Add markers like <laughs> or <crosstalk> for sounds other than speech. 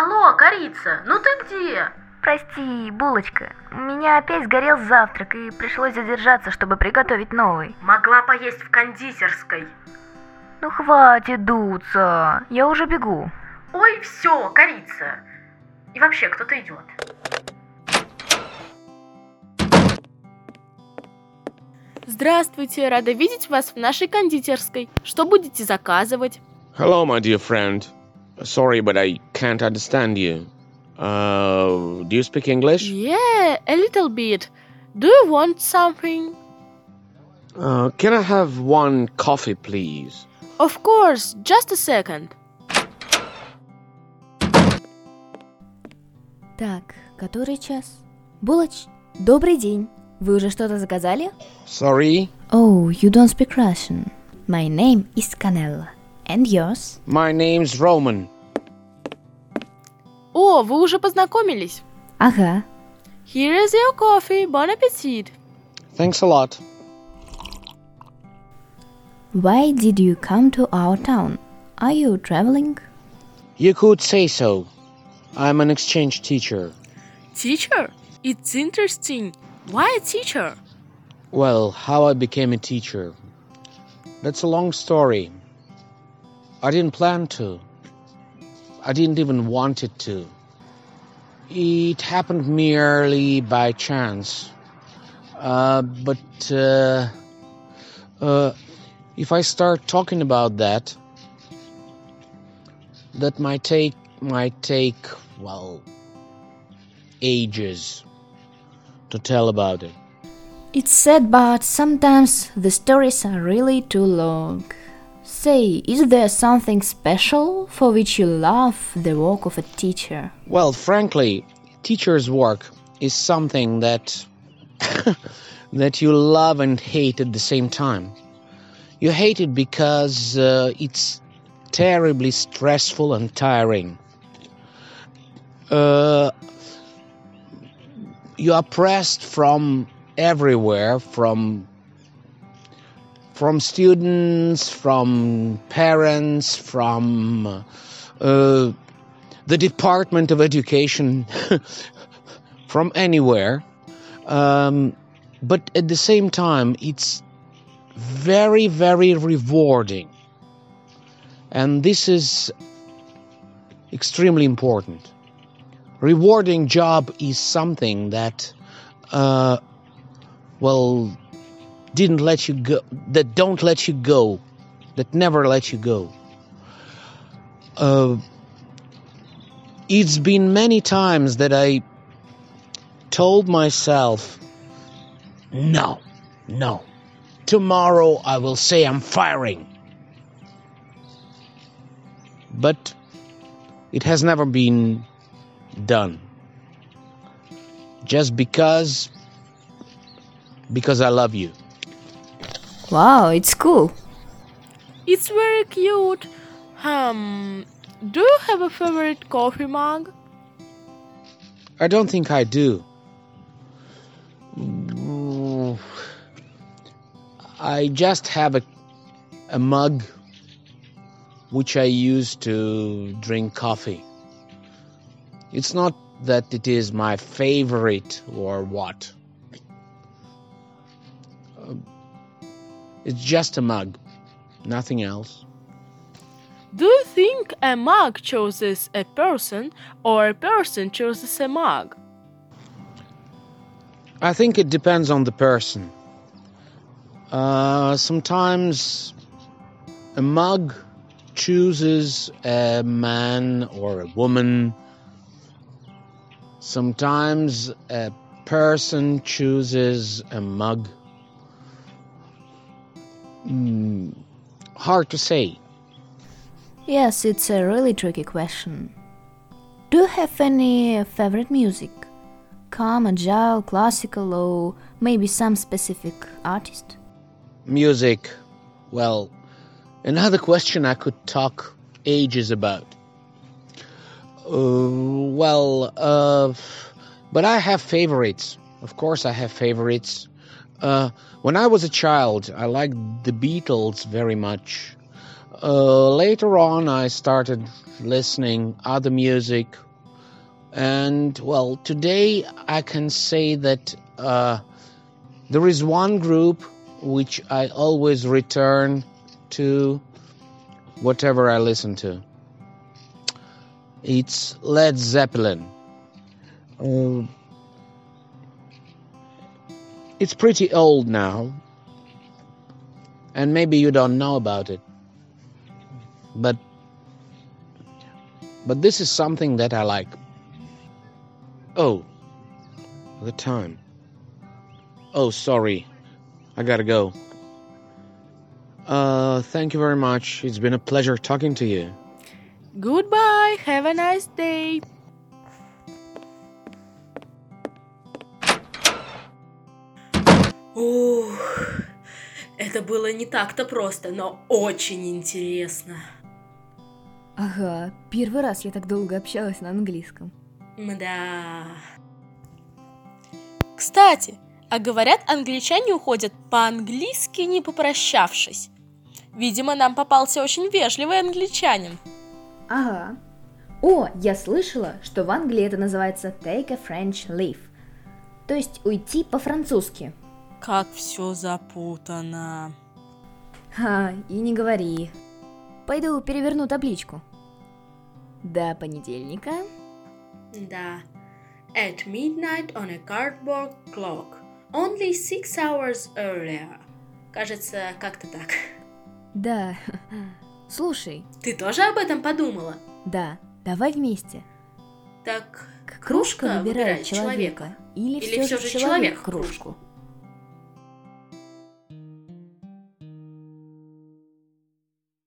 Алло, корица, ну ты где? Прости, булочка, у меня опять сгорел завтрак и пришлось задержаться, чтобы приготовить новый. Могла поесть в кондитерской. Ну хватит дуться, я уже бегу. Ой, все, корица. И вообще, кто-то идет. Здравствуйте, рада видеть вас в нашей кондитерской. Что будете заказывать? Hello, my dear friend. Sorry, but I can't understand you. Uh, do you speak English? Yeah, a little bit. Do you want something? Uh, can I have one coffee, please? Of course, just a second. Так, который час? Булоч, добрый день. Вы уже что-то заказали? Sorry, Oh, you don't speak Russian. My name is Canella. And yours? my name's Roman. О, вы уже познакомились. Ага. Here is your coffee. Bon appetit. Thanks a lot. Why did you come to our town? Are you traveling? You could say so. I'm an exchange teacher. Teacher? It's interesting. Why a teacher? Well, how I became a teacher. That's a long story. I didn't plan to. I didn't even want it to. It happened merely by chance. Uh, but uh, uh, if I start talking about that, that might take might take well ages to tell about it. It's sad, but sometimes the stories are really too long. Say, is there something special for which you love the work of a teacher? Well, frankly, teacher's work is something that <laughs> that you love and hate at the same time. You hate it because uh, it's terribly stressful and tiring. Uh, you are pressed from everywhere, from from students, from parents, from uh, the Department of Education, <laughs> from anywhere. Um, but at the same time, it's very, very rewarding. And this is extremely important. Rewarding job is something that, uh, well, didn't let you go, that don't let you go, that never let you go. Uh, it's been many times that I told myself, no, no, tomorrow I will say I'm firing. But it has never been done. Just because, because I love you. Wow, it's cool. It's very cute. Um, do you have a favorite coffee mug? I don't think I do. I just have a, a mug which I use to drink coffee. It's not that it is my favorite or what. Uh, It's just a mug, nothing else. Do you think a mug chooses a person or a person chooses a mug? I think it depends on the person. Uh, sometimes a mug chooses a man or a woman. Sometimes a person chooses a mug. Hmm, hard to say. Yes, it's a really tricky question. Do you have any favorite music? Calm, agile, classical, or maybe some specific artist? Music. Well, another question I could talk ages about. Uh, well, uh, but I have favorites. Of course, I have favorites. Uh, when I was a child, I liked the Beatles very much. Uh, later on, I started listening other music And well, today I can say that uh, there is one group which I always return to whatever I listen to. It's Led Zeppelin. Uh, it's pretty old now, and maybe you don't know about it. But but this is something that I like. Oh, the time. Oh, sorry. I gotta go. Uh, thank you very much. It's been a pleasure talking to you. Goodbye, have a nice day. Ух, это было не так-то просто, но очень интересно. Ага, первый раз я так долго общалась на английском. Мда. Кстати, а говорят, англичане уходят по-английски, не попрощавшись. Видимо, нам попался очень вежливый англичанин. Ага. О, я слышала, что в Англии это называется take a French leave. То есть уйти по-французски. Как все запутано. Ха, и не говори. Пойду переверну табличку. До понедельника. Да. At midnight on a cardboard clock. Only six hours earlier. Кажется, как-то так. Да. Слушай, Ты тоже об этом подумала? да, давай вместе. Так, Кружка выбирает человека. Или, Или все всё же человек человек кружку?